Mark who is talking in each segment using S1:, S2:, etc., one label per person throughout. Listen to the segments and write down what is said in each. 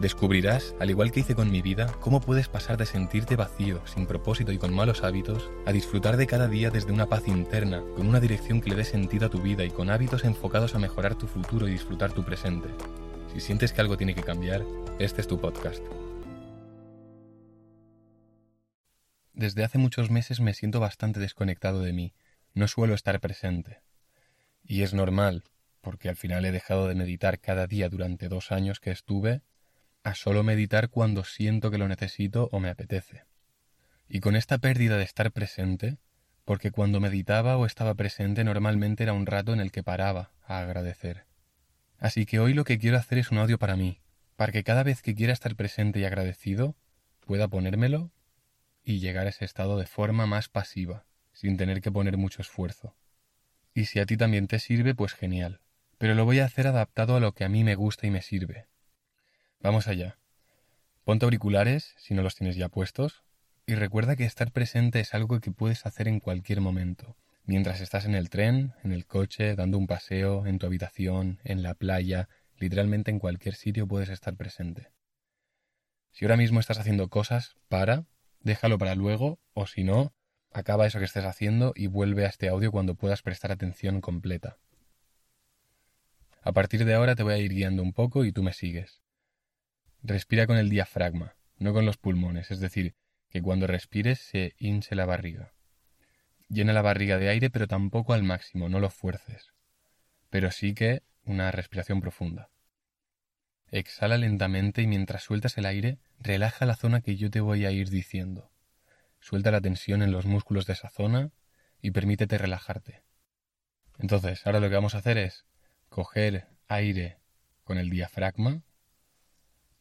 S1: Descubrirás, al igual que hice con mi vida, cómo puedes pasar de sentirte vacío, sin propósito y con malos hábitos, a disfrutar de cada día desde una paz interna, con una dirección que le dé sentido a tu vida y con hábitos enfocados a mejorar tu futuro y disfrutar tu presente. Si sientes que algo tiene que cambiar, este es tu podcast. Desde hace muchos meses me siento bastante desconectado de mí, no suelo estar presente. Y es normal, porque al final he dejado de meditar cada día durante dos años que estuve a solo meditar cuando siento que lo necesito o me apetece. Y con esta pérdida de estar presente, porque cuando meditaba o estaba presente normalmente era un rato en el que paraba a agradecer. Así que hoy lo que quiero hacer es un audio para mí, para que cada vez que quiera estar presente y agradecido, pueda ponérmelo y llegar a ese estado de forma más pasiva, sin tener que poner mucho esfuerzo. Y si a ti también te sirve, pues genial. Pero lo voy a hacer adaptado a lo que a mí me gusta y me sirve, Vamos allá. Ponte auriculares si no los tienes ya puestos y recuerda que estar presente es algo que puedes hacer en cualquier momento, mientras estás en el tren, en el coche, dando un paseo, en tu habitación, en la playa, literalmente en cualquier sitio puedes estar presente. Si ahora mismo estás haciendo cosas, para, déjalo para luego, o si no, acaba eso que estés haciendo y vuelve a este audio cuando puedas prestar atención completa. A partir de ahora te voy a ir guiando un poco y tú me sigues. Respira con el diafragma, no con los pulmones, es decir, que cuando respires se hinche la barriga. Llena la barriga de aire, pero tampoco al máximo, no lo fuerces. Pero sí que una respiración profunda. Exhala lentamente y mientras sueltas el aire, relaja la zona que yo te voy a ir diciendo. Suelta la tensión en los músculos de esa zona y permítete relajarte. Entonces, ahora lo que vamos a hacer es coger aire con el diafragma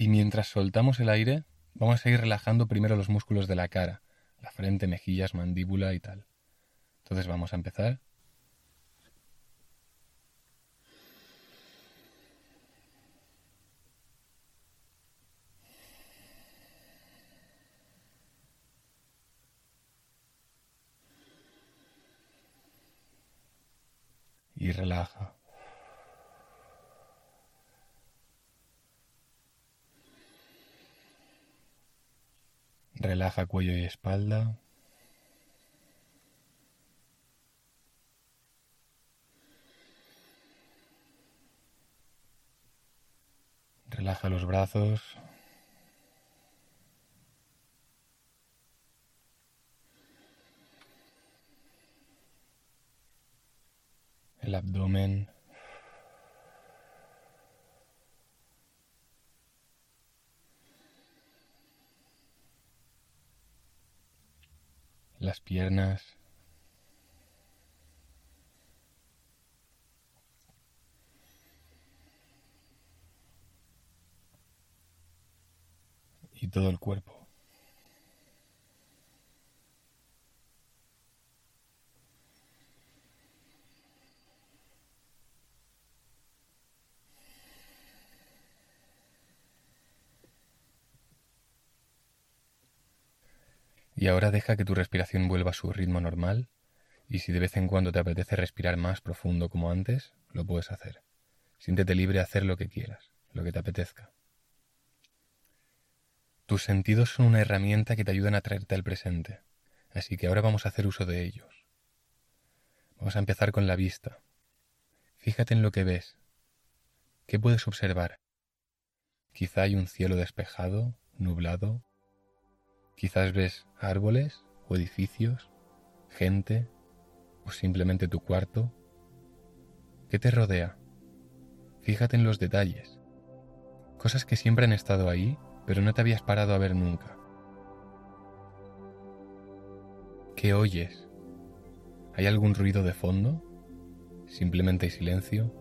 S1: y mientras soltamos el aire, vamos a ir relajando primero los músculos de la cara, la frente, mejillas, mandíbula y tal. Entonces vamos a empezar. Y relaja. Relaja cuello y espalda. Relaja los brazos. El abdomen. Las piernas. Y todo el cuerpo. Y ahora deja que tu respiración vuelva a su ritmo normal y si de vez en cuando te apetece respirar más profundo como antes, lo puedes hacer. Siéntete libre de hacer lo que quieras, lo que te apetezca. Tus sentidos son una herramienta que te ayudan a traerte al presente, así que ahora vamos a hacer uso de ellos. Vamos a empezar con la vista. Fíjate en lo que ves. ¿Qué puedes observar? Quizá hay un cielo despejado, nublado, Quizás ves árboles o edificios, gente o simplemente tu cuarto. ¿Qué te rodea? Fíjate en los detalles. Cosas que siempre han estado ahí, pero no te habías parado a ver nunca. ¿Qué oyes? ¿Hay algún ruido de fondo? ¿Simplemente hay silencio?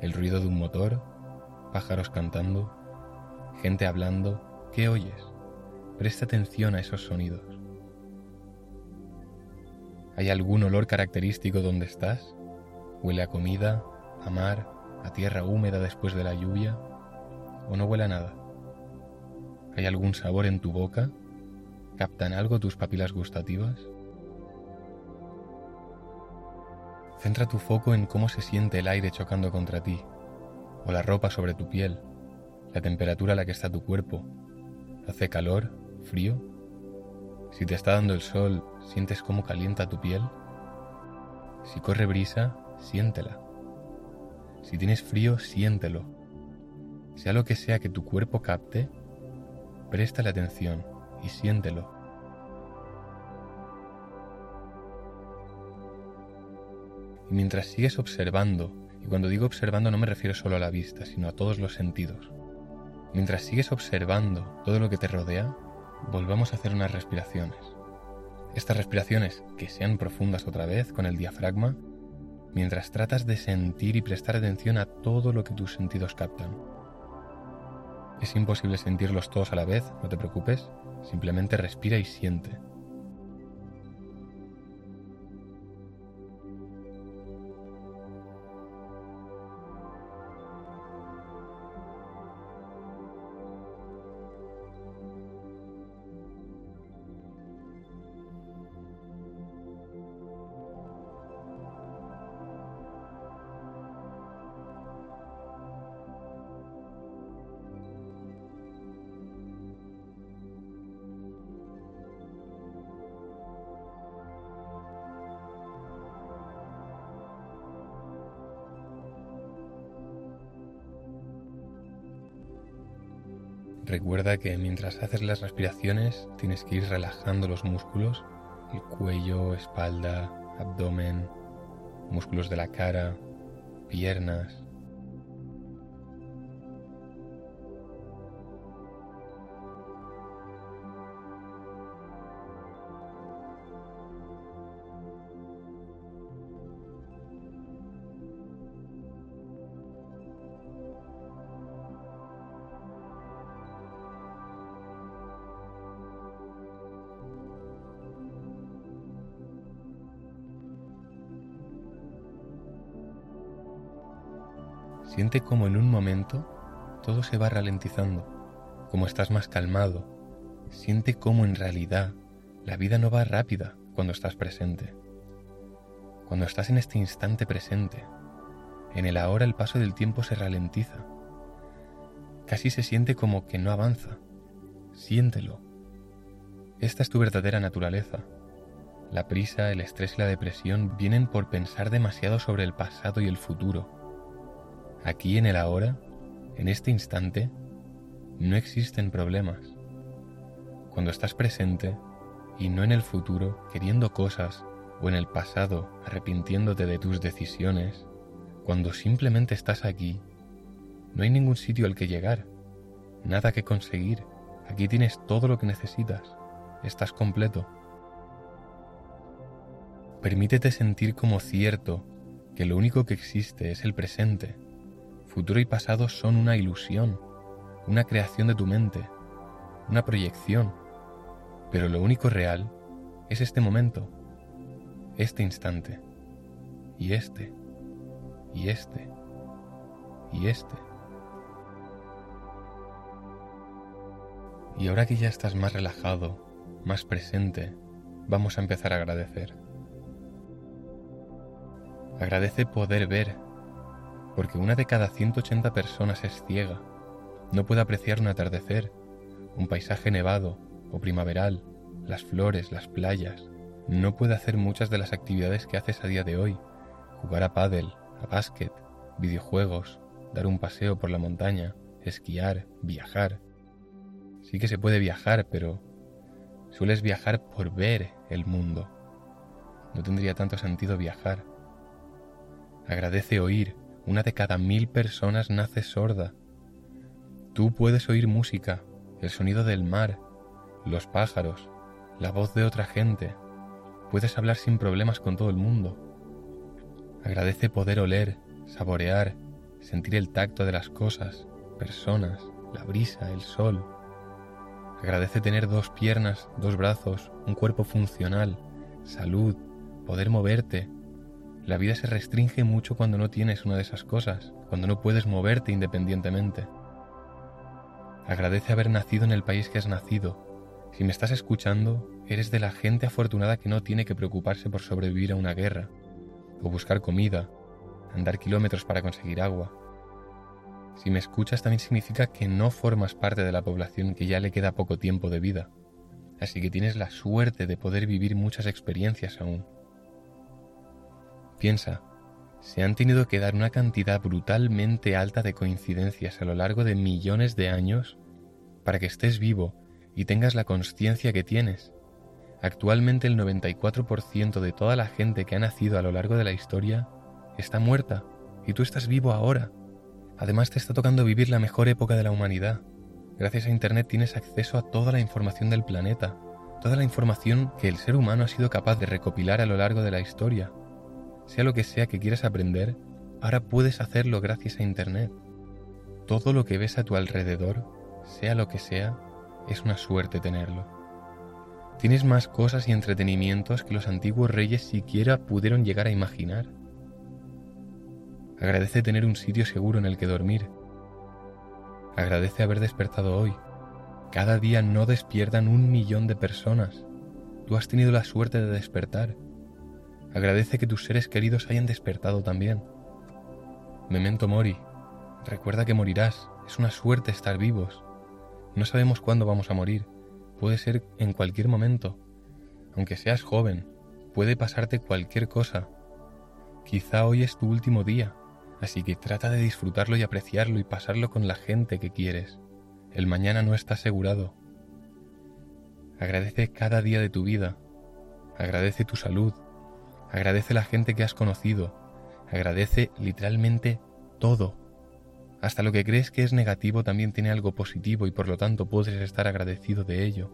S1: ¿El ruido de un motor? ¿Pájaros cantando? ¿Gente hablando? ¿Qué oyes? Presta atención a esos sonidos. ¿Hay algún olor característico donde estás? ¿Huele a comida, a mar, a tierra húmeda después de la lluvia, o no huele a nada. ¿Hay algún sabor en tu boca? ¿Captan algo tus papilas gustativas? Centra tu foco en cómo se siente el aire chocando contra ti, o la ropa sobre tu piel, la temperatura a la que está tu cuerpo. ¿Hace calor? ¿Frío? Si te está dando el sol, ¿sientes cómo calienta tu piel? Si corre brisa, siéntela. Si tienes frío, siéntelo. Sea lo que sea que tu cuerpo capte, préstale atención y siéntelo. Y mientras sigues observando, y cuando digo observando no me refiero solo a la vista, sino a todos los sentidos, mientras sigues observando todo lo que te rodea, volvamos a hacer unas respiraciones. Estas respiraciones, que sean profundas otra vez con el diafragma, mientras tratas de sentir y prestar atención a todo lo que tus sentidos captan. Es imposible sentirlos todos a la vez, no te preocupes, simplemente respira y siente. Recuerda que mientras haces las respiraciones tienes que ir relajando los músculos, el cuello, espalda, abdomen, músculos de la cara, piernas, Siente como en un momento todo se va ralentizando, como estás más calmado. Siente como en realidad la vida no va rápida cuando estás presente. Cuando estás en este instante presente, en el ahora el paso del tiempo se ralentiza. Casi se siente como que no avanza. Siéntelo. Esta es tu verdadera naturaleza. La prisa, el estrés y la depresión vienen por pensar demasiado sobre el pasado y el futuro Aquí en el ahora, en este instante, no existen problemas. Cuando estás presente y no en el futuro queriendo cosas o en el pasado arrepintiéndote de tus decisiones, cuando simplemente estás aquí, no hay ningún sitio al que llegar, nada que conseguir. Aquí tienes todo lo que necesitas. Estás completo. Permítete sentir como cierto que lo único que existe es el presente Futuro y pasado son una ilusión, una creación de tu mente, una proyección, pero lo único real es este momento, este instante, y este, y este, y este. Y ahora que ya estás más relajado, más presente, vamos a empezar a agradecer. Agradece poder ver porque una de cada 180 personas es ciega. No puede apreciar un atardecer, un paisaje nevado o primaveral, las flores, las playas. No puede hacer muchas de las actividades que haces a día de hoy. Jugar a pádel, a básquet, videojuegos, dar un paseo por la montaña, esquiar, viajar. Sí que se puede viajar, pero sueles viajar por ver el mundo. No tendría tanto sentido viajar. Agradece oír, una de cada mil personas nace sorda. Tú puedes oír música, el sonido del mar, los pájaros, la voz de otra gente. Puedes hablar sin problemas con todo el mundo. Agradece poder oler, saborear, sentir el tacto de las cosas, personas, la brisa, el sol. Agradece tener dos piernas, dos brazos, un cuerpo funcional, salud, poder moverte, La vida se restringe mucho cuando no tienes una de esas cosas, cuando no puedes moverte independientemente. Agradece haber nacido en el país que has nacido. Si me estás escuchando, eres de la gente afortunada que no tiene que preocuparse por sobrevivir a una guerra, o buscar comida, andar kilómetros para conseguir agua. Si me escuchas también significa que no formas parte de la población que ya le queda poco tiempo de vida, así que tienes la suerte de poder vivir muchas experiencias aún. Piensa, se han tenido que dar una cantidad brutalmente alta de coincidencias a lo largo de millones de años para que estés vivo y tengas la conciencia que tienes. Actualmente el 94% de toda la gente que ha nacido a lo largo de la historia está muerta y tú estás vivo ahora. Además te está tocando vivir la mejor época de la humanidad. Gracias a Internet tienes acceso a toda la información del planeta, toda la información que el ser humano ha sido capaz de recopilar a lo largo de la historia sea lo que sea que quieras aprender, ahora puedes hacerlo gracias a Internet. Todo lo que ves a tu alrededor, sea lo que sea, es una suerte tenerlo. Tienes más cosas y entretenimientos que los antiguos reyes siquiera pudieron llegar a imaginar. Agradece tener un sitio seguro en el que dormir. Agradece haber despertado hoy. Cada día no despiertan un millón de personas. Tú has tenido la suerte de despertar Agradece que tus seres queridos hayan despertado también. Memento mori. Recuerda que morirás. Es una suerte estar vivos. No sabemos cuándo vamos a morir. Puede ser en cualquier momento. Aunque seas joven, puede pasarte cualquier cosa. Quizá hoy es tu último día, así que trata de disfrutarlo y apreciarlo y pasarlo con la gente que quieres. El mañana no está asegurado. Agradece cada día de tu vida. Agradece tu salud, Agradece la gente que has conocido. Agradece literalmente todo. Hasta lo que crees que es negativo también tiene algo positivo y por lo tanto puedes estar agradecido de ello.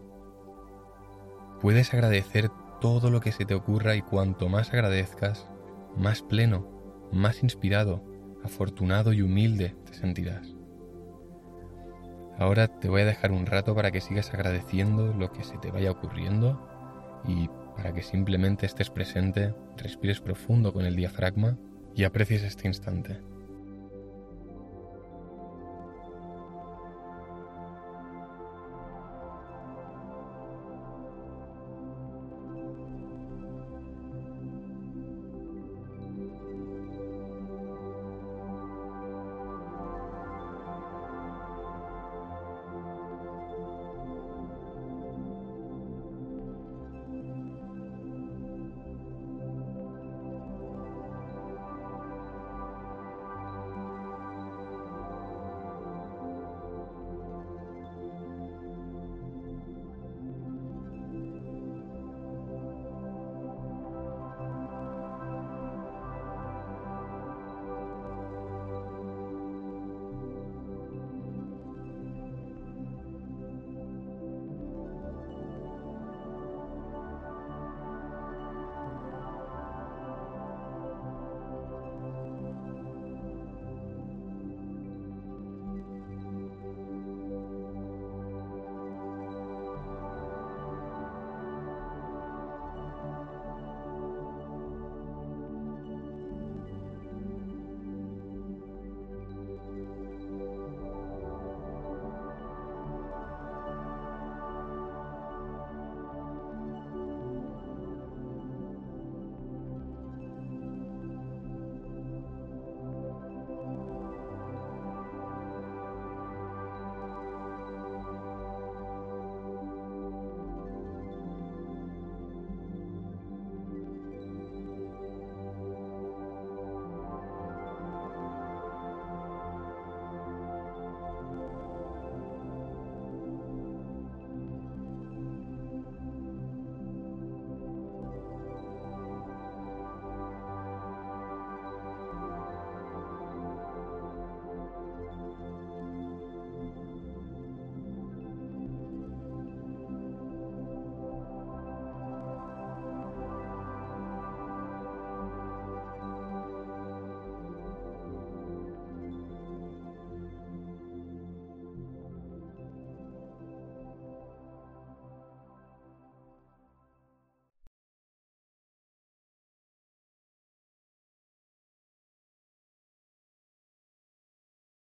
S1: Puedes agradecer todo lo que se te ocurra y cuanto más agradezcas, más pleno, más inspirado, afortunado y humilde te sentirás. Ahora te voy a dejar un rato para que sigas agradeciendo lo que se te vaya ocurriendo y para que simplemente estés presente, respires profundo con el diafragma y aprecies este instante.